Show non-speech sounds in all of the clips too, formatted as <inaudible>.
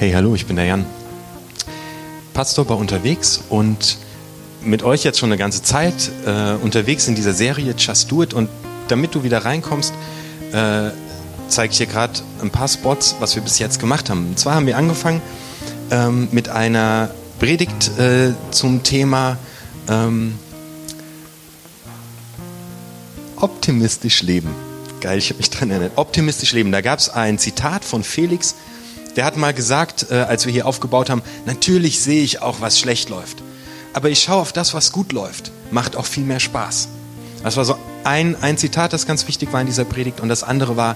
Hey, hallo, ich bin der Jan. Pastor bei unterwegs und mit euch jetzt schon eine ganze Zeit äh, unterwegs in dieser Serie Just Do It. Und damit du wieder reinkommst, äh, zeige ich dir gerade ein paar Spots, was wir bis jetzt gemacht haben. Und zwar haben wir angefangen ähm, mit einer Predigt äh, zum Thema ähm, optimistisch leben. Geil, ich habe mich dran erinnert. Optimistisch leben. Da gab es ein Zitat von Felix, der hat mal gesagt, äh, als wir hier aufgebaut haben, natürlich sehe ich auch, was schlecht läuft. Aber ich schaue auf das, was gut läuft. Macht auch viel mehr Spaß. Das war so ein, ein Zitat, das ganz wichtig war in dieser Predigt. Und das andere war,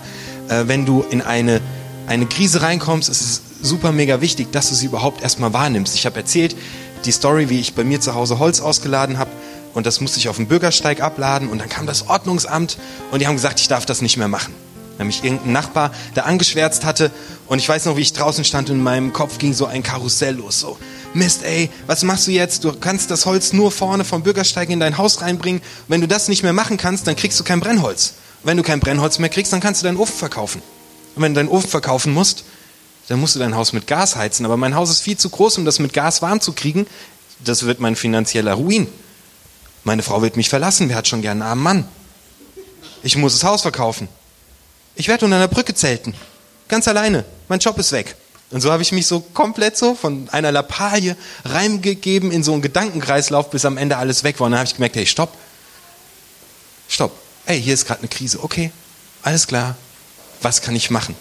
äh, wenn du in eine, eine Krise reinkommst, ist es super mega wichtig, dass du sie überhaupt erstmal wahrnimmst. Ich habe erzählt, die Story, wie ich bei mir zu Hause Holz ausgeladen habe und das musste ich auf dem Bürgersteig abladen und dann kam das Ordnungsamt und die haben gesagt, ich darf das nicht mehr machen. Nämlich irgendein Nachbar, der angeschwärzt hatte und ich weiß noch, wie ich draußen stand und in meinem Kopf ging so ein Karussell los. So, Mist, ey, was machst du jetzt? Du kannst das Holz nur vorne vom Bürgersteig in dein Haus reinbringen. wenn du das nicht mehr machen kannst, dann kriegst du kein Brennholz. Wenn du kein Brennholz mehr kriegst, dann kannst du deinen Ofen verkaufen. Und wenn du deinen Ofen verkaufen musst, dann musst du dein Haus mit Gas heizen. Aber mein Haus ist viel zu groß, um das mit Gas warm zu kriegen. Das wird mein finanzieller Ruin. Meine Frau wird mich verlassen. Wer hat schon gern einen armen Mann? Ich muss das Haus verkaufen. Ich werde unter einer Brücke zelten. Ganz alleine. Mein Job ist weg. Und so habe ich mich so komplett so von einer Lappalie reingegeben in so einen Gedankenkreislauf, bis am Ende alles weg war. Und dann habe ich gemerkt, hey, stopp. Stopp. Hey, hier ist gerade eine Krise. Okay, alles klar. Was kann ich machen?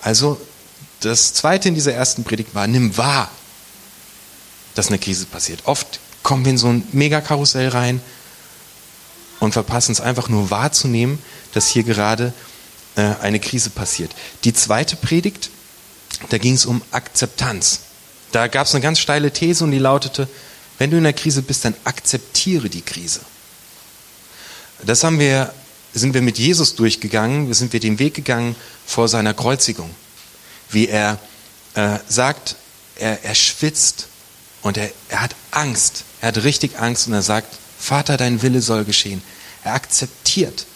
Also, das zweite in dieser ersten Predigt war, nimm wahr, dass eine Krise passiert. Oft kommen wir in so ein Megakarussell rein und verpassen es einfach nur wahrzunehmen, dass hier gerade eine Krise passiert. Die zweite Predigt, da ging es um Akzeptanz. Da gab es eine ganz steile These und die lautete, wenn du in der Krise bist, dann akzeptiere die Krise. Das haben wir, sind wir mit Jesus durchgegangen, sind wir den Weg gegangen vor seiner Kreuzigung. Wie er äh, sagt, er, er schwitzt und er, er hat Angst. Er hat richtig Angst und er sagt, Vater, dein Wille soll geschehen. Er akzeptiert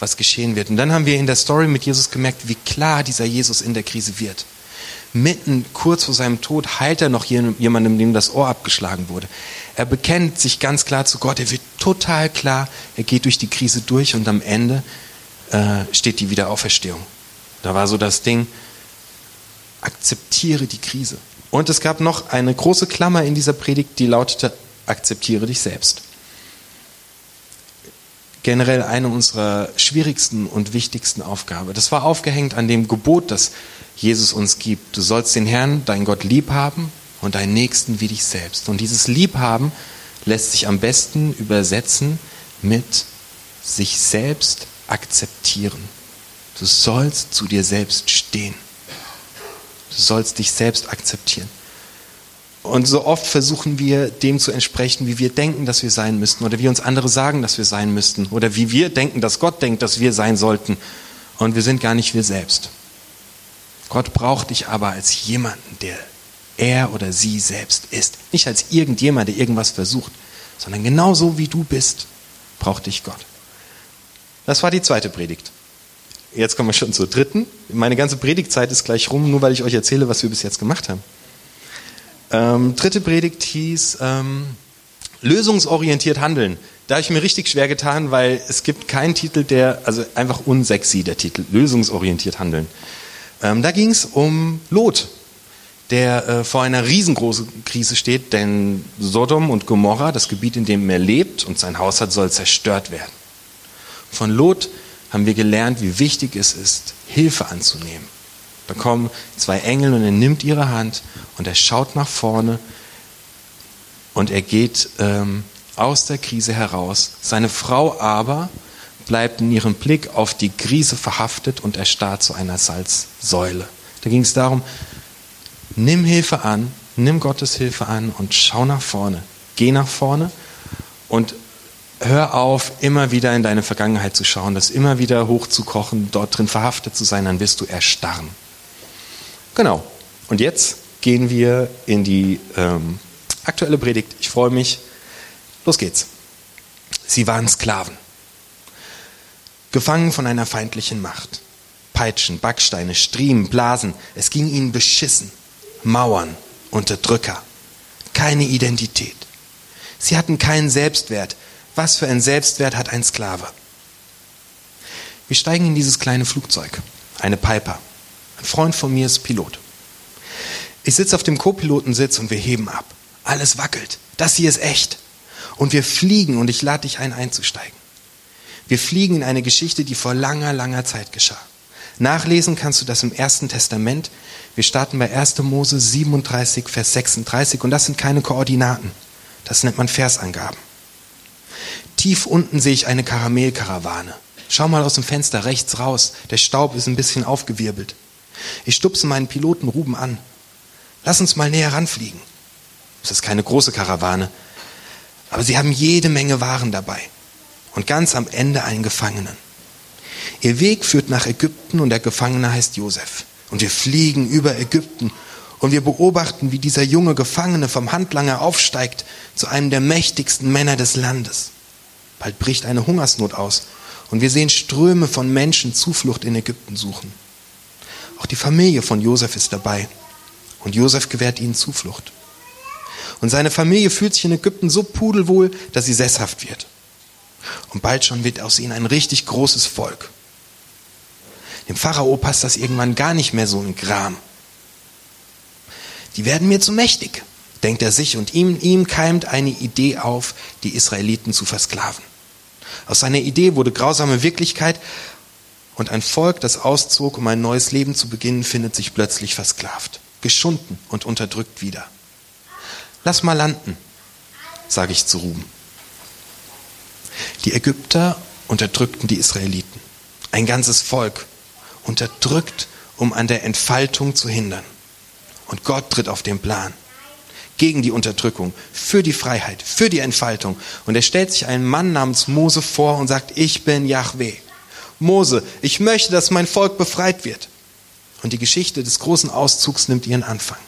was geschehen wird. Und dann haben wir in der Story mit Jesus gemerkt, wie klar dieser Jesus in der Krise wird. Mitten kurz vor seinem Tod heilt er noch jemandem, dem das Ohr abgeschlagen wurde. Er bekennt sich ganz klar zu Gott. Er wird total klar. Er geht durch die Krise durch und am Ende äh, steht die Wiederauferstehung. Da war so das Ding, akzeptiere die Krise. Und es gab noch eine große Klammer in dieser Predigt, die lautete, akzeptiere dich selbst generell eine unserer schwierigsten und wichtigsten Aufgaben. Das war aufgehängt an dem Gebot, das Jesus uns gibt. Du sollst den Herrn, dein Gott, lieb haben und deinen Nächsten wie dich selbst. Und dieses Liebhaben lässt sich am besten übersetzen mit sich selbst akzeptieren. Du sollst zu dir selbst stehen. Du sollst dich selbst akzeptieren. Und so oft versuchen wir dem zu entsprechen, wie wir denken, dass wir sein müssten oder wie uns andere sagen, dass wir sein müssten oder wie wir denken, dass Gott denkt, dass wir sein sollten. Und wir sind gar nicht wir selbst. Gott braucht dich aber als jemanden, der er oder sie selbst ist. Nicht als irgendjemand, der irgendwas versucht, sondern genauso wie du bist, braucht dich Gott. Das war die zweite Predigt. Jetzt kommen wir schon zur dritten. Meine ganze Predigtzeit ist gleich rum, nur weil ich euch erzähle, was wir bis jetzt gemacht haben. Ähm, dritte Predigt hieß ähm, lösungsorientiert handeln. Da habe ich mir richtig schwer getan, weil es gibt keinen Titel, der, also einfach unsexy, der Titel, lösungsorientiert handeln. Ähm, da ging es um Lot, der äh, vor einer riesengroßen Krise steht, denn Sodom und Gomorra, das Gebiet, in dem er lebt und sein Haus hat, soll zerstört werden. Von Lot haben wir gelernt, wie wichtig es ist, Hilfe anzunehmen da kommen zwei Engel und er nimmt ihre Hand und er schaut nach vorne und er geht ähm, aus der Krise heraus. Seine Frau aber bleibt in ihrem Blick auf die Krise verhaftet und erstarrt zu einer Salzsäule. Da ging es darum, nimm Hilfe an, nimm Gottes Hilfe an und schau nach vorne. Geh nach vorne und hör auf, immer wieder in deine Vergangenheit zu schauen, das immer wieder hochzukochen, dort drin verhaftet zu sein, dann wirst du erstarren. Genau. Und jetzt gehen wir in die ähm, aktuelle Predigt. Ich freue mich. Los geht's. Sie waren Sklaven, gefangen von einer feindlichen Macht. Peitschen, Backsteine, Striemen, Blasen, es ging ihnen beschissen. Mauern, Unterdrücker, keine Identität. Sie hatten keinen Selbstwert. Was für einen Selbstwert hat ein Sklave? Wir steigen in dieses kleine Flugzeug, eine Piper. Ein Freund von mir ist Pilot. Ich sitze auf dem Co-Pilotensitz und wir heben ab. Alles wackelt. Das hier ist echt. Und wir fliegen und ich lade dich ein, einzusteigen. Wir fliegen in eine Geschichte, die vor langer, langer Zeit geschah. Nachlesen kannst du das im Ersten Testament. Wir starten bei 1. Mose 37, Vers 36 und das sind keine Koordinaten. Das nennt man Versangaben. Tief unten sehe ich eine Karamellkarawane. Schau mal aus dem Fenster rechts raus. Der Staub ist ein bisschen aufgewirbelt. Ich stupse meinen Piloten Ruben an. Lass uns mal näher ranfliegen. Es ist keine große Karawane, aber sie haben jede Menge Waren dabei. Und ganz am Ende einen Gefangenen. Ihr Weg führt nach Ägypten und der Gefangene heißt Josef. Und wir fliegen über Ägypten und wir beobachten, wie dieser junge Gefangene vom Handlanger aufsteigt zu einem der mächtigsten Männer des Landes. Bald bricht eine Hungersnot aus und wir sehen Ströme von Menschen Zuflucht in Ägypten suchen. Auch die Familie von Josef ist dabei und Josef gewährt ihnen Zuflucht. Und seine Familie fühlt sich in Ägypten so pudelwohl, dass sie sesshaft wird. Und bald schon wird aus ihnen ein richtig großes Volk. Dem Pharao passt das irgendwann gar nicht mehr so in Gram. Die werden mir zu mächtig, denkt er sich, und ihm, ihm keimt eine Idee auf, die Israeliten zu versklaven. Aus seiner Idee wurde grausame Wirklichkeit und ein Volk, das auszog, um ein neues Leben zu beginnen, findet sich plötzlich versklavt, geschunden und unterdrückt wieder. Lass mal landen, sage ich zu Ruben. Die Ägypter unterdrückten die Israeliten. Ein ganzes Volk unterdrückt, um an der Entfaltung zu hindern. Und Gott tritt auf den Plan. Gegen die Unterdrückung, für die Freiheit, für die Entfaltung. Und er stellt sich einen Mann namens Mose vor und sagt, ich bin Yahweh. Mose, ich möchte, dass mein Volk befreit wird. Und die Geschichte des großen Auszugs nimmt ihren Anfang.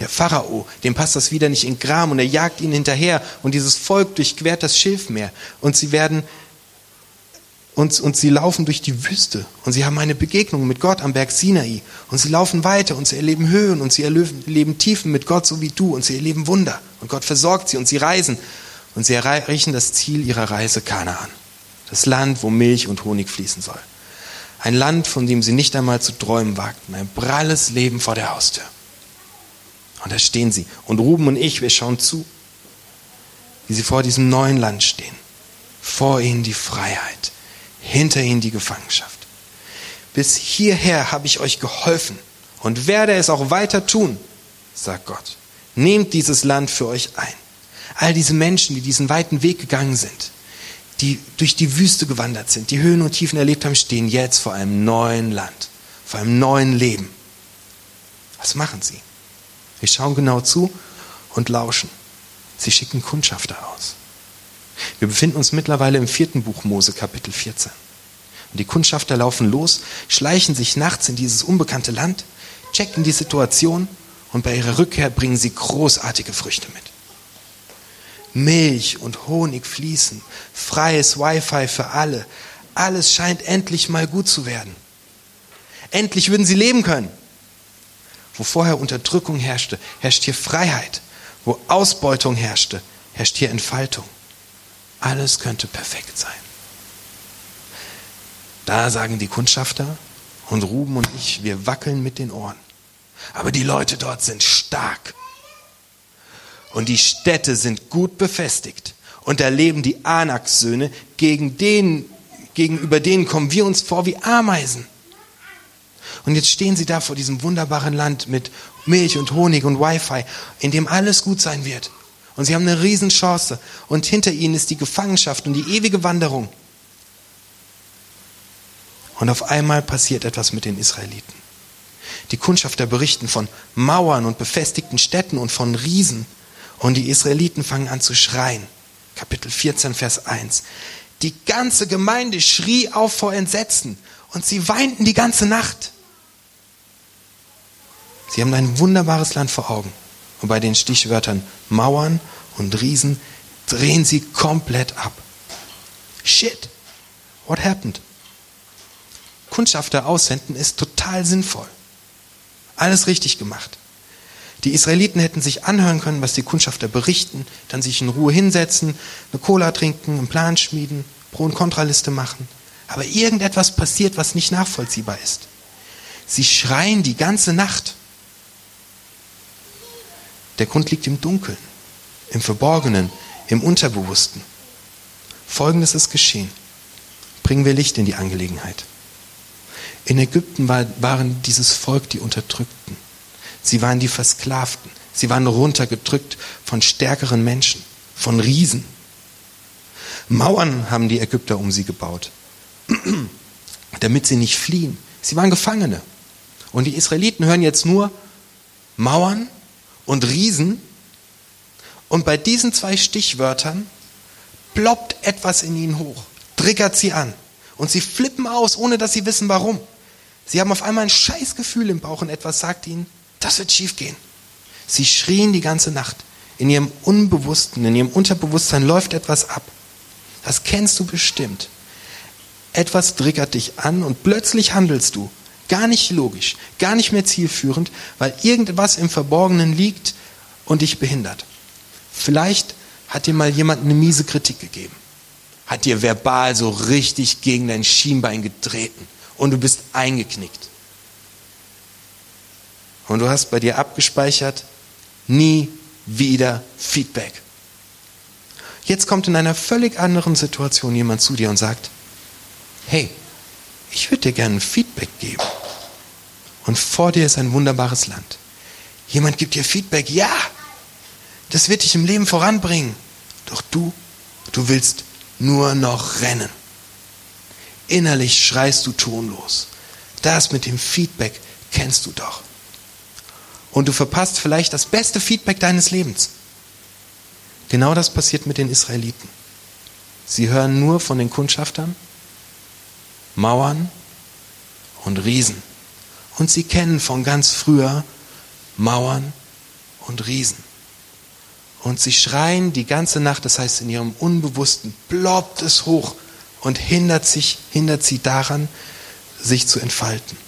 Der Pharao, dem passt das wieder nicht in Gram und er jagt ihnen hinterher und dieses Volk durchquert das Schilfmeer und sie werden und, und sie laufen durch die Wüste und sie haben eine Begegnung mit Gott am Berg Sinai und sie laufen weiter und sie erleben Höhen und sie erleben Tiefen mit Gott so wie du und sie erleben Wunder und Gott versorgt sie und sie reisen und sie erreichen das Ziel ihrer Reise Kanaan, das Land, wo Milch und Honig fließen soll. Ein Land, von dem sie nicht einmal zu träumen wagten, ein pralles Leben vor der Haustür. Und da stehen sie. Und Ruben und ich, wir schauen zu, wie sie vor diesem neuen Land stehen. Vor ihnen die Freiheit, hinter ihnen die Gefangenschaft. Bis hierher habe ich euch geholfen und werde es auch weiter tun, sagt Gott. Nehmt dieses Land für euch ein. All diese Menschen, die diesen weiten Weg gegangen sind, die durch die Wüste gewandert sind, die Höhen und Tiefen erlebt haben, stehen jetzt vor einem neuen Land, vor einem neuen Leben. Was machen sie? Wir schauen genau zu und lauschen. Sie schicken Kundschafter aus. Wir befinden uns mittlerweile im vierten Buch Mose, Kapitel 14. Und die Kundschafter laufen los, schleichen sich nachts in dieses unbekannte Land, checken die Situation und bei ihrer Rückkehr bringen sie großartige Früchte mit. Milch und Honig fließen, freies Wi-Fi für alle. Alles scheint endlich mal gut zu werden. Endlich würden sie leben können. Wo vorher Unterdrückung herrschte, herrscht hier Freiheit. Wo Ausbeutung herrschte, herrscht hier Entfaltung. Alles könnte perfekt sein. Da sagen die Kundschafter und Ruben und ich, wir wackeln mit den Ohren. Aber die Leute dort sind stark. Und die Städte sind gut befestigt. Und da leben die Anaksöhne, gegen den, gegenüber denen kommen wir uns vor wie Ameisen. Und jetzt stehen sie da vor diesem wunderbaren Land mit Milch und Honig und Wi-Fi, in dem alles gut sein wird. Und sie haben eine Riesenchance. Und hinter ihnen ist die Gefangenschaft und die ewige Wanderung. Und auf einmal passiert etwas mit den Israeliten. Die Kundschafter berichten von Mauern und befestigten Städten und von Riesen. Und die Israeliten fangen an zu schreien. Kapitel 14, Vers 1. Die ganze Gemeinde schrie auf vor Entsetzen und sie weinten die ganze Nacht. Sie haben ein wunderbares Land vor Augen. Und bei den Stichwörtern Mauern und Riesen drehen sie komplett ab. Shit, what happened? Kundschafter aussenden ist total sinnvoll. Alles richtig gemacht. Die Israeliten hätten sich anhören können, was die Kundschafter berichten, dann sich in Ruhe hinsetzen, eine Cola trinken, einen Plan schmieden, Pro- und Kontraliste machen. Aber irgendetwas passiert, was nicht nachvollziehbar ist. Sie schreien die ganze Nacht. Der Grund liegt im Dunkeln, im Verborgenen, im Unterbewussten. Folgendes ist geschehen. Bringen wir Licht in die Angelegenheit. In Ägypten war, waren dieses Volk die Unterdrückten. Sie waren die Versklavten. Sie waren runtergedrückt von stärkeren Menschen, von Riesen. Mauern haben die Ägypter um sie gebaut, <clears throat> damit sie nicht fliehen. Sie waren Gefangene. Und die Israeliten hören jetzt nur Mauern und Riesen. Und bei diesen zwei Stichwörtern ploppt etwas in ihnen hoch, triggert sie an. Und sie flippen aus, ohne dass sie wissen warum. Sie haben auf einmal ein Scheißgefühl im Bauch und etwas sagt ihnen, das wird schiefgehen. Sie schrien die ganze Nacht. In ihrem Unbewussten, in ihrem Unterbewusstsein läuft etwas ab. Das kennst du bestimmt. Etwas triggert dich an und plötzlich handelst du. Gar nicht logisch, gar nicht mehr zielführend, weil irgendwas im Verborgenen liegt und dich behindert. Vielleicht hat dir mal jemand eine miese Kritik gegeben. Hat dir verbal so richtig gegen dein Schienbein getreten und du bist eingeknickt. Und du hast bei dir abgespeichert, nie wieder Feedback. Jetzt kommt in einer völlig anderen Situation jemand zu dir und sagt, hey, ich würde dir gerne Feedback geben. Und vor dir ist ein wunderbares Land. Jemand gibt dir Feedback, ja, das wird dich im Leben voranbringen. Doch du, du willst nur noch rennen. Innerlich schreist du tonlos. Das mit dem Feedback kennst du doch. Und du verpasst vielleicht das beste Feedback deines Lebens. Genau das passiert mit den Israeliten. Sie hören nur von den Kundschaftern, Mauern und Riesen. Und sie kennen von ganz früher Mauern und Riesen. Und sie schreien die ganze Nacht, das heißt in ihrem Unbewussten ploppt es hoch und hindert, sich, hindert sie daran, sich zu entfalten.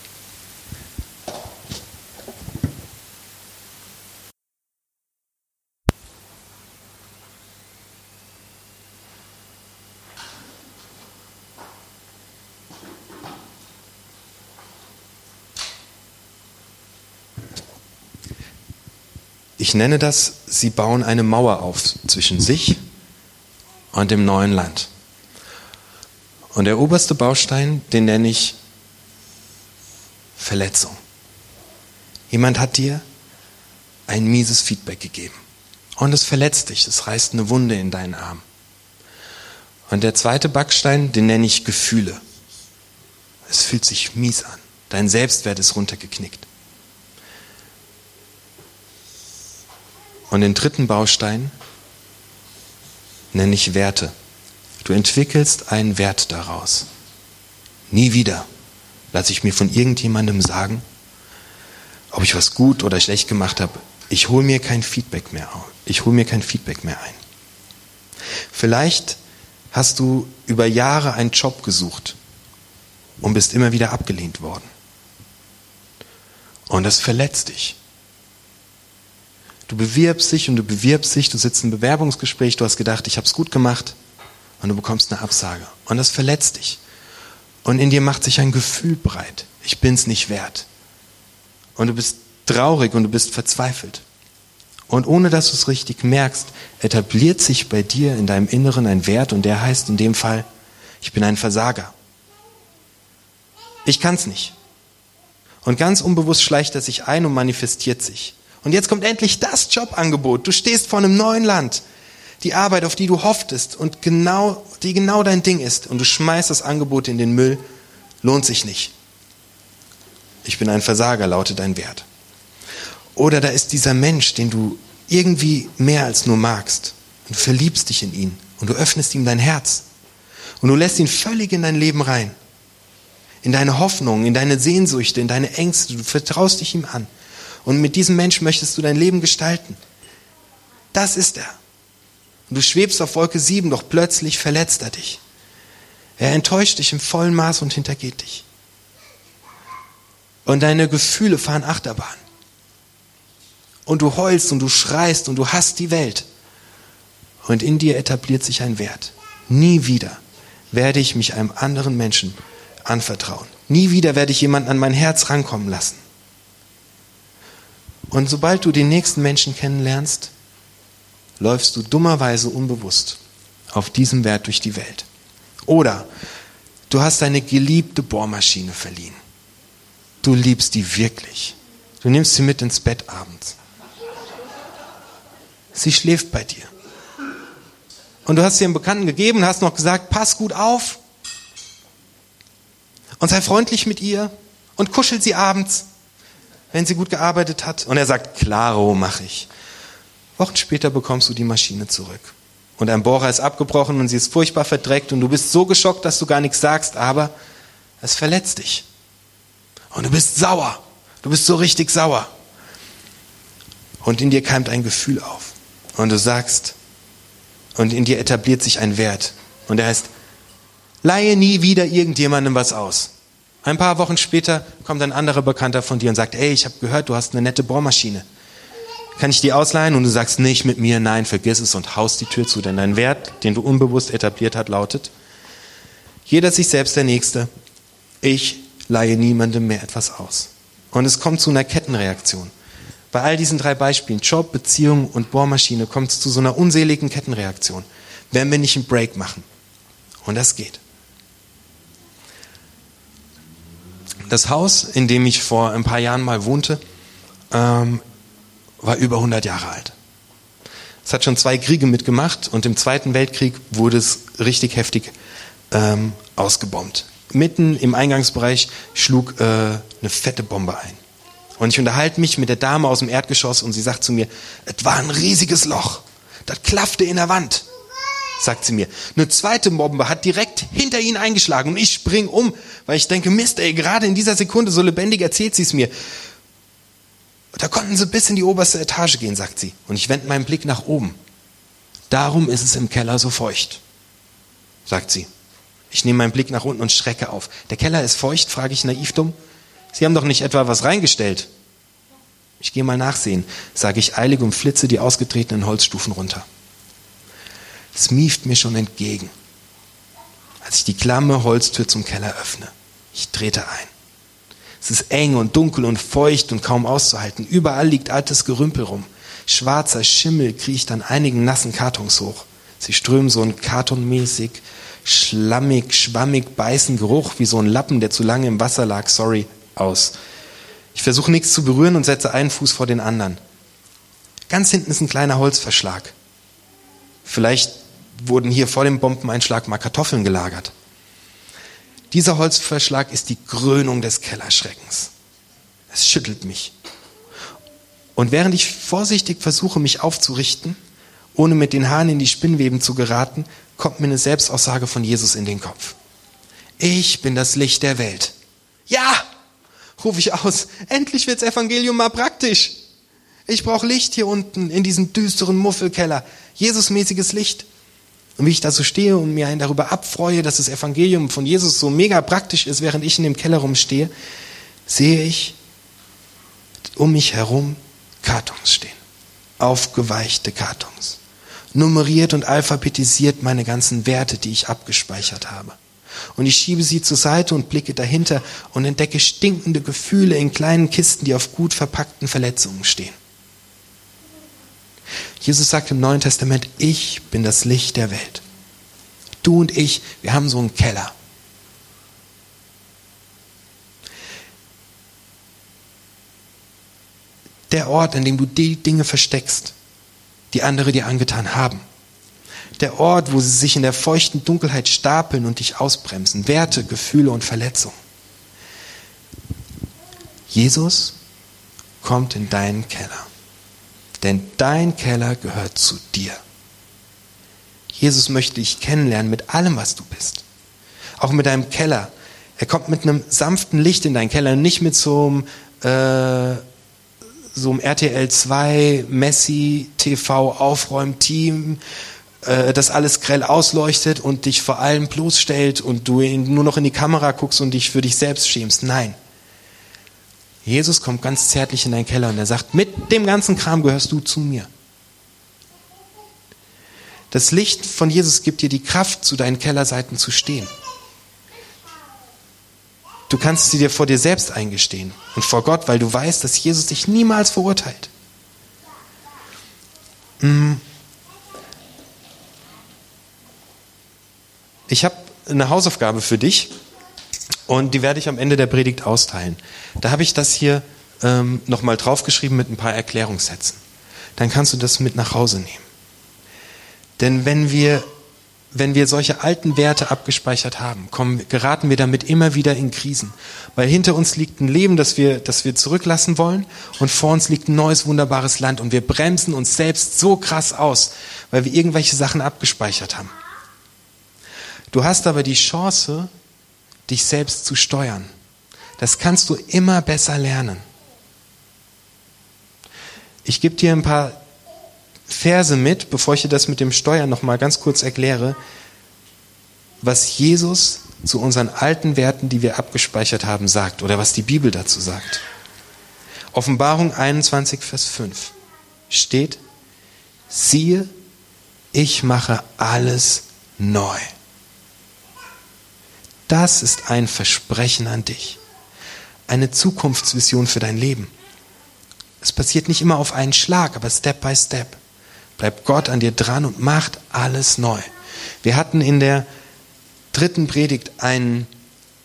Ich nenne das, sie bauen eine Mauer auf zwischen sich und dem neuen Land. Und der oberste Baustein, den nenne ich Verletzung. Jemand hat dir ein mieses Feedback gegeben. Und es verletzt dich, es reißt eine Wunde in deinen Arm. Und der zweite Backstein, den nenne ich Gefühle. Es fühlt sich mies an. Dein Selbstwert ist runtergeknickt. Und den dritten Baustein nenne ich Werte. Du entwickelst einen Wert daraus. Nie wieder lasse ich mir von irgendjemandem sagen, ob ich was gut oder schlecht gemacht habe. Ich hole mir kein Feedback mehr auf. Ich hole mir kein Feedback mehr ein. Vielleicht hast du über Jahre einen Job gesucht und bist immer wieder abgelehnt worden. Und das verletzt dich. Du bewirbst dich und du bewirbst dich, du sitzt im Bewerbungsgespräch, du hast gedacht, ich habe es gut gemacht und du bekommst eine Absage. Und das verletzt dich. Und in dir macht sich ein Gefühl breit. Ich bin's nicht wert. Und du bist traurig und du bist verzweifelt. Und ohne dass du es richtig merkst, etabliert sich bei dir in deinem Inneren ein Wert und der heißt in dem Fall, ich bin ein Versager. Ich kann's nicht. Und ganz unbewusst schleicht er sich ein und manifestiert sich. Und jetzt kommt endlich das Jobangebot. Du stehst vor einem neuen Land. Die Arbeit, auf die du hofftest und genau, die genau dein Ding ist. Und du schmeißt das Angebot in den Müll. Lohnt sich nicht. Ich bin ein Versager, lautet dein Wert. Oder da ist dieser Mensch, den du irgendwie mehr als nur magst. Und du verliebst dich in ihn. Und du öffnest ihm dein Herz. Und du lässt ihn völlig in dein Leben rein. In deine Hoffnungen, in deine Sehnsüchte, in deine Ängste. Du vertraust dich ihm an. Und mit diesem Menschen möchtest du dein Leben gestalten. Das ist er. Und du schwebst auf Wolke 7, doch plötzlich verletzt er dich. Er enttäuscht dich im vollen Maß und hintergeht dich. Und deine Gefühle fahren Achterbahn. Und du heulst und du schreist und du hast die Welt. Und in dir etabliert sich ein Wert. Nie wieder werde ich mich einem anderen Menschen anvertrauen. Nie wieder werde ich jemanden an mein Herz rankommen lassen. Und sobald du den nächsten Menschen kennenlernst, läufst du dummerweise unbewusst auf diesem Wert durch die Welt. Oder du hast deine geliebte Bohrmaschine verliehen. Du liebst die wirklich. Du nimmst sie mit ins Bett abends. Sie schläft bei dir. Und du hast sie einem Bekannten gegeben hast noch gesagt, pass gut auf und sei freundlich mit ihr und kuschel sie abends, wenn sie gut gearbeitet hat. Und er sagt, klaro, mach ich. Wochen später bekommst du die Maschine zurück. Und ein Bohrer ist abgebrochen und sie ist furchtbar verdreckt und du bist so geschockt, dass du gar nichts sagst, aber es verletzt dich. Und du bist sauer. Du bist so richtig sauer. Und in dir keimt ein Gefühl auf. Und du sagst, und in dir etabliert sich ein Wert. Und er heißt, leihe nie wieder irgendjemandem was aus. Ein paar Wochen später kommt ein anderer Bekannter von dir und sagt, ey, ich habe gehört, du hast eine nette Bohrmaschine. Kann ich die ausleihen? Und du sagst nicht mit mir, nein, vergiss es und haust die Tür zu. Denn dein Wert, den du unbewusst etabliert hast, lautet, jeder sich selbst der Nächste. Ich leihe niemandem mehr etwas aus. Und es kommt zu einer Kettenreaktion. Bei all diesen drei Beispielen, Job, Beziehung und Bohrmaschine, kommt es zu so einer unseligen Kettenreaktion, wenn wir nicht einen Break machen. Und das geht. Das Haus, in dem ich vor ein paar Jahren mal wohnte, ähm, war über 100 Jahre alt. Es hat schon zwei Kriege mitgemacht und im Zweiten Weltkrieg wurde es richtig heftig ähm, ausgebombt. Mitten im Eingangsbereich schlug äh, eine fette Bombe ein. Und ich unterhalte mich mit der Dame aus dem Erdgeschoss und sie sagt zu mir, es war ein riesiges Loch. Das klaffte in der Wand, sagt sie mir. Eine zweite Bombe hat direkt hinter ihnen eingeschlagen und ich spring um, weil ich denke, Mist, ey, gerade in dieser Sekunde, so lebendig erzählt sie es mir. Da konnten sie bis in die oberste Etage gehen, sagt sie. Und ich wende meinen Blick nach oben. Darum ist es im Keller so feucht, sagt sie. Ich nehme meinen Blick nach unten und schrecke auf. Der Keller ist feucht, frage ich naiv dumm. Sie haben doch nicht etwa was reingestellt. Ich gehe mal nachsehen, sage ich eilig und flitze die ausgetretenen Holzstufen runter. Es mieft mir schon entgegen, als ich die klamme Holztür zum Keller öffne. Ich trete ein. Es ist eng und dunkel und feucht und kaum auszuhalten. Überall liegt altes Gerümpel rum. Schwarzer Schimmel kriecht an einigen nassen Kartons hoch. Sie strömen so einen kartonmäßig, schlammig, schwammig, beißen Geruch wie so ein Lappen, der zu lange im Wasser lag, sorry, aus. Ich versuche nichts zu berühren und setze einen Fuß vor den anderen. Ganz hinten ist ein kleiner Holzverschlag. Vielleicht wurden hier vor dem Bombeneinschlag mal Kartoffeln gelagert. Dieser Holzverschlag ist die Krönung des Kellerschreckens. Es schüttelt mich. Und während ich vorsichtig versuche, mich aufzurichten, ohne mit den Haaren in die Spinnweben zu geraten, kommt mir eine Selbstaussage von Jesus in den Kopf. Ich bin das Licht der Welt. Ja, rufe ich aus. Endlich wirds Evangelium mal praktisch. Ich brauche Licht hier unten in diesem düsteren Muffelkeller. Jesusmäßiges Licht. Und wie ich da so stehe und mir einen darüber abfreue, dass das Evangelium von Jesus so mega praktisch ist, während ich in dem Keller rumstehe, sehe ich um mich herum Kartons stehen. Aufgeweichte Kartons. Nummeriert und alphabetisiert meine ganzen Werte, die ich abgespeichert habe. Und ich schiebe sie zur Seite und blicke dahinter und entdecke stinkende Gefühle in kleinen Kisten, die auf gut verpackten Verletzungen stehen. Jesus sagt im Neuen Testament, ich bin das Licht der Welt. Du und ich, wir haben so einen Keller. Der Ort, an dem du die Dinge versteckst, die andere dir angetan haben. Der Ort, wo sie sich in der feuchten Dunkelheit stapeln und dich ausbremsen. Werte, Gefühle und Verletzungen. Jesus kommt in deinen Keller. Denn dein Keller gehört zu dir. Jesus möchte dich kennenlernen mit allem, was du bist. Auch mit deinem Keller. Er kommt mit einem sanften Licht in deinen Keller, nicht mit so einem, äh, so einem RTL 2 Messi TV Aufräumteam, äh, das alles grell ausleuchtet und dich vor allem bloßstellt und du nur noch in die Kamera guckst und dich für dich selbst schämst. Nein. Jesus kommt ganz zärtlich in deinen Keller und er sagt, mit dem ganzen Kram gehörst du zu mir. Das Licht von Jesus gibt dir die Kraft, zu deinen Kellerseiten zu stehen. Du kannst sie dir vor dir selbst eingestehen und vor Gott, weil du weißt, dass Jesus dich niemals verurteilt. Hm. Ich habe eine Hausaufgabe für dich und die werde ich am Ende der Predigt austeilen. Da habe ich das hier ähm, nochmal draufgeschrieben mit ein paar Erklärungssätzen. Dann kannst du das mit nach Hause nehmen. Denn wenn wir, wenn wir solche alten Werte abgespeichert haben, kommen, geraten wir damit immer wieder in Krisen. Weil hinter uns liegt ein Leben, das wir, das wir zurücklassen wollen und vor uns liegt ein neues, wunderbares Land und wir bremsen uns selbst so krass aus, weil wir irgendwelche Sachen abgespeichert haben. Du hast aber die Chance, dich selbst zu steuern. Das kannst du immer besser lernen. Ich gebe dir ein paar Verse mit, bevor ich dir das mit dem Steuern noch mal ganz kurz erkläre, was Jesus zu unseren alten Werten, die wir abgespeichert haben, sagt oder was die Bibel dazu sagt. Offenbarung 21, Vers 5 steht, siehe, ich mache alles neu. Das ist ein Versprechen an dich, eine Zukunftsvision für dein Leben. Es passiert nicht immer auf einen Schlag, aber Step by Step bleibt Gott an dir dran und macht alles neu. Wir hatten in der dritten Predigt einen,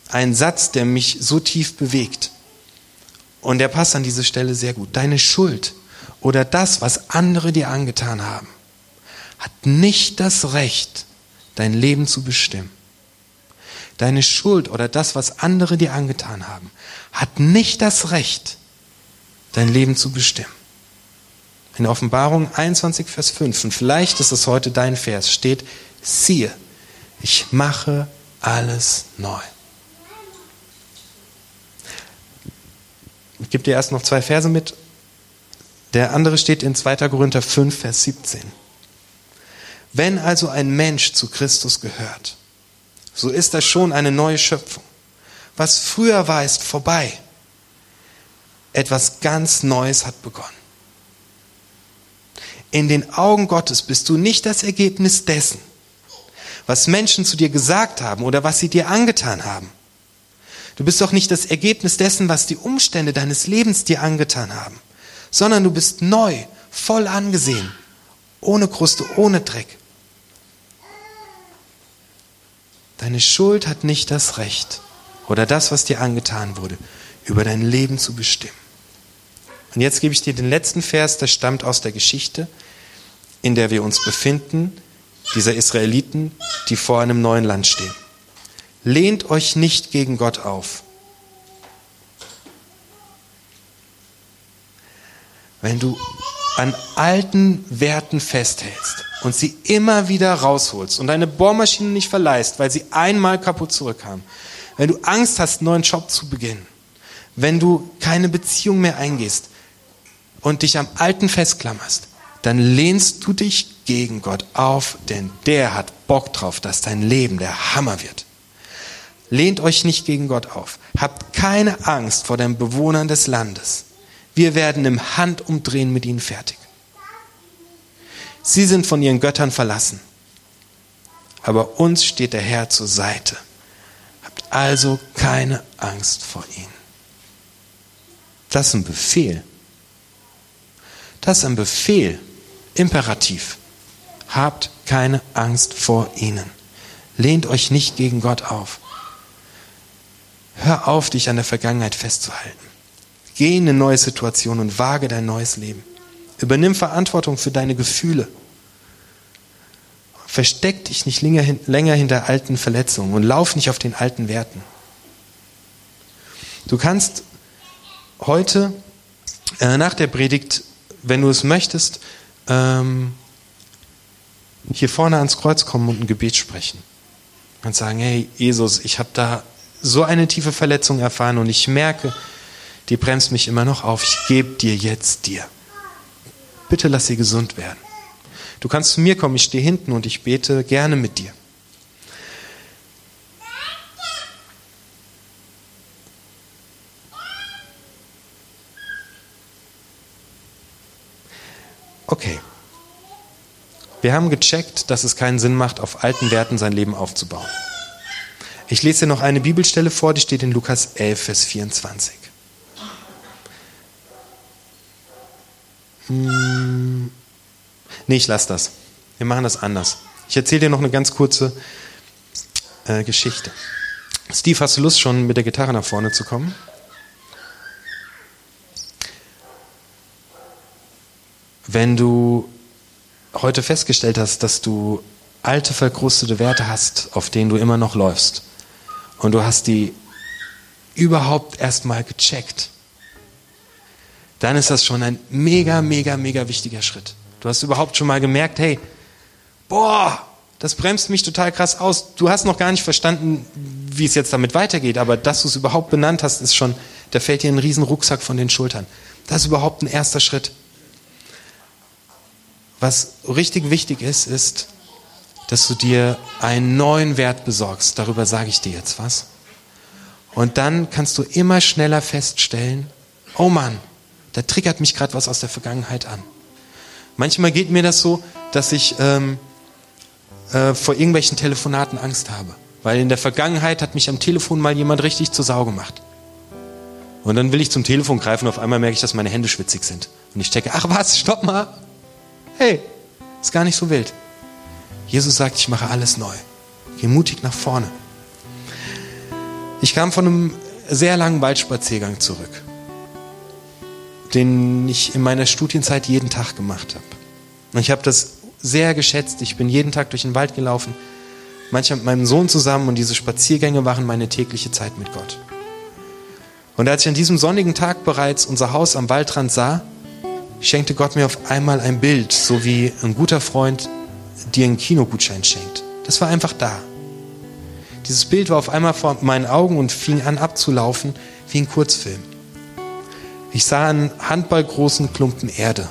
einen Satz, der mich so tief bewegt. Und der passt an diese Stelle sehr gut. Deine Schuld oder das, was andere dir angetan haben, hat nicht das Recht, dein Leben zu bestimmen. Deine Schuld oder das, was andere dir angetan haben, hat nicht das Recht, dein Leben zu bestimmen. In Offenbarung 21, Vers 5, und vielleicht ist es heute dein Vers, steht, siehe, ich mache alles neu. Ich gebe dir erst noch zwei Verse mit. Der andere steht in 2. Korinther 5, Vers 17. Wenn also ein Mensch zu Christus gehört, so ist er schon eine neue Schöpfung. Was früher war, ist vorbei. Etwas ganz Neues hat begonnen in den Augen Gottes bist du nicht das Ergebnis dessen, was Menschen zu dir gesagt haben oder was sie dir angetan haben. Du bist doch nicht das Ergebnis dessen, was die Umstände deines Lebens dir angetan haben, sondern du bist neu, voll angesehen, ohne Kruste, ohne Dreck. Deine Schuld hat nicht das Recht oder das, was dir angetan wurde, über dein Leben zu bestimmen. Und jetzt gebe ich dir den letzten Vers, der stammt aus der Geschichte, in der wir uns befinden, dieser Israeliten, die vor einem neuen Land stehen. Lehnt euch nicht gegen Gott auf. Wenn du an alten Werten festhältst und sie immer wieder rausholst und deine Bohrmaschine nicht verleihst, weil sie einmal kaputt zurückkam, wenn du Angst hast, einen neuen Job zu beginnen, wenn du keine Beziehung mehr eingehst, und dich am Alten festklammerst, dann lehnst du dich gegen Gott auf, denn der hat Bock drauf, dass dein Leben der Hammer wird. Lehnt euch nicht gegen Gott auf. Habt keine Angst vor den Bewohnern des Landes. Wir werden im Handumdrehen mit ihnen fertig. Sie sind von ihren Göttern verlassen. Aber uns steht der Herr zur Seite. Habt also keine Angst vor ihnen. Das ist ein Befehl. Das ist ein Befehl, imperativ. Habt keine Angst vor ihnen. Lehnt euch nicht gegen Gott auf. Hör auf, dich an der Vergangenheit festzuhalten. Geh in eine neue Situation und wage dein neues Leben. Übernimm Verantwortung für deine Gefühle. Versteck dich nicht länger hinter alten Verletzungen und lauf nicht auf den alten Werten. Du kannst heute äh, nach der Predigt wenn du es möchtest, ähm, hier vorne ans Kreuz kommen und ein Gebet sprechen. Und sagen, hey Jesus, ich habe da so eine tiefe Verletzung erfahren und ich merke, die bremst mich immer noch auf. Ich gebe dir jetzt dir. Bitte lass sie gesund werden. Du kannst zu mir kommen, ich stehe hinten und ich bete gerne mit dir. Okay. Wir haben gecheckt, dass es keinen Sinn macht, auf alten Werten sein Leben aufzubauen. Ich lese dir noch eine Bibelstelle vor, die steht in Lukas 11, Vers 24. Hm. Nee, ich lasse das. Wir machen das anders. Ich erzähle dir noch eine ganz kurze äh, Geschichte. Steve, hast du Lust, schon mit der Gitarre nach vorne zu kommen? Wenn du heute festgestellt hast, dass du alte, verkrustete Werte hast, auf denen du immer noch läufst, und du hast die überhaupt erstmal gecheckt, dann ist das schon ein mega, mega, mega wichtiger Schritt. Du hast überhaupt schon mal gemerkt, hey, boah, das bremst mich total krass aus. Du hast noch gar nicht verstanden, wie es jetzt damit weitergeht, aber dass du es überhaupt benannt hast, ist schon, da fällt dir ein riesen Rucksack von den Schultern. Das ist überhaupt ein erster Schritt. Was richtig wichtig ist, ist, dass du dir einen neuen Wert besorgst. Darüber sage ich dir jetzt was. Und dann kannst du immer schneller feststellen, oh Mann, da triggert mich gerade was aus der Vergangenheit an. Manchmal geht mir das so, dass ich ähm, äh, vor irgendwelchen Telefonaten Angst habe. Weil in der Vergangenheit hat mich am Telefon mal jemand richtig zur Sau gemacht. Und dann will ich zum Telefon greifen und auf einmal merke ich, dass meine Hände schwitzig sind. Und ich checke, ach was, stopp mal. Hey, ist gar nicht so wild. Jesus sagt, ich mache alles neu. Geh mutig nach vorne. Ich kam von einem sehr langen Waldspaziergang zurück den ich in meiner Studienzeit jeden Tag gemacht habe. Und ich habe das sehr geschätzt. Ich bin jeden Tag durch den Wald gelaufen, manchmal mit meinem Sohn zusammen und diese Spaziergänge waren meine tägliche Zeit mit Gott. Und als ich an diesem sonnigen Tag bereits unser Haus am Waldrand sah, schenkte Gott mir auf einmal ein Bild, so wie ein guter Freund dir einen Kinogutschein schenkt. Das war einfach da. Dieses Bild war auf einmal vor meinen Augen und fing an abzulaufen wie ein Kurzfilm. Ich sah einen handballgroßen Klumpen Erde.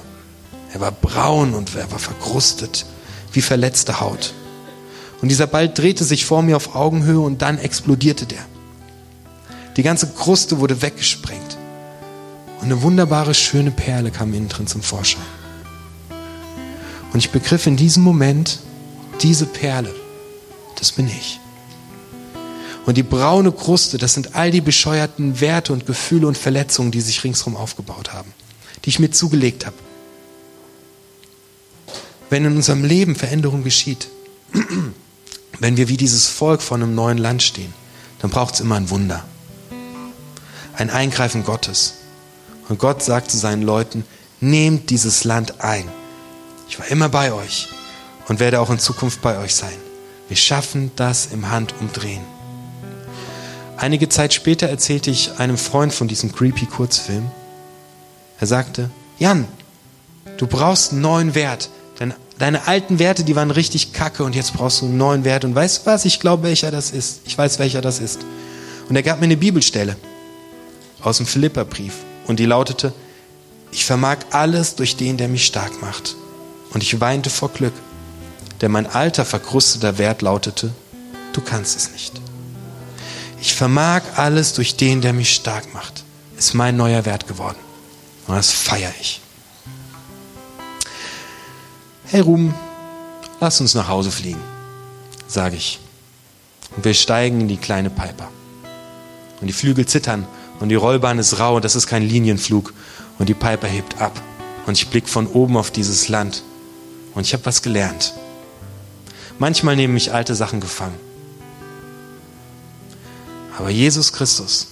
Er war braun und er war verkrustet, wie verletzte Haut. Und dieser Ball drehte sich vor mir auf Augenhöhe und dann explodierte der. Die ganze Kruste wurde weggesprengt. Und eine wunderbare, schöne Perle kam innen drin zum Vorschein. Und ich begriff in diesem Moment, diese Perle, das bin ich. Und die braune Kruste, das sind all die bescheuerten Werte und Gefühle und Verletzungen, die sich ringsherum aufgebaut haben, die ich mir zugelegt habe. Wenn in unserem Leben Veränderung geschieht, <clears throat> wenn wir wie dieses Volk vor einem neuen Land stehen, dann braucht es immer ein Wunder. Ein Eingreifen Gottes. Und Gott sagt zu seinen Leuten, nehmt dieses Land ein. Ich war immer bei euch und werde auch in Zukunft bei euch sein. Wir schaffen das im Handumdrehen. Einige Zeit später erzählte ich einem Freund von diesem creepy Kurzfilm. Er sagte, Jan, du brauchst einen neuen Wert. Deine, deine alten Werte, die waren richtig kacke und jetzt brauchst du einen neuen Wert. Und weißt du was? Ich glaube, welcher das ist. Ich weiß, welcher das ist. Und er gab mir eine Bibelstelle aus dem Philipperbrief. Und die lautete, ich vermag alles durch den, der mich stark macht. Und ich weinte vor Glück, denn mein alter verkrusteter Wert lautete, du kannst es nicht. Ich vermag alles durch den, der mich stark macht. Ist mein neuer Wert geworden. Und das feiere ich. Hey Ruben, lass uns nach Hause fliegen, sage ich. Und wir steigen in die kleine Piper. Und die Flügel zittern und die Rollbahn ist rau und das ist kein Linienflug. Und die Piper hebt ab. Und ich blicke von oben auf dieses Land. Und ich habe was gelernt. Manchmal nehmen mich alte Sachen gefangen. Aber Jesus Christus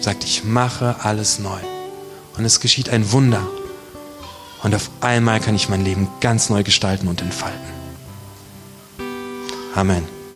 sagt, ich mache alles neu. Und es geschieht ein Wunder. Und auf einmal kann ich mein Leben ganz neu gestalten und entfalten. Amen.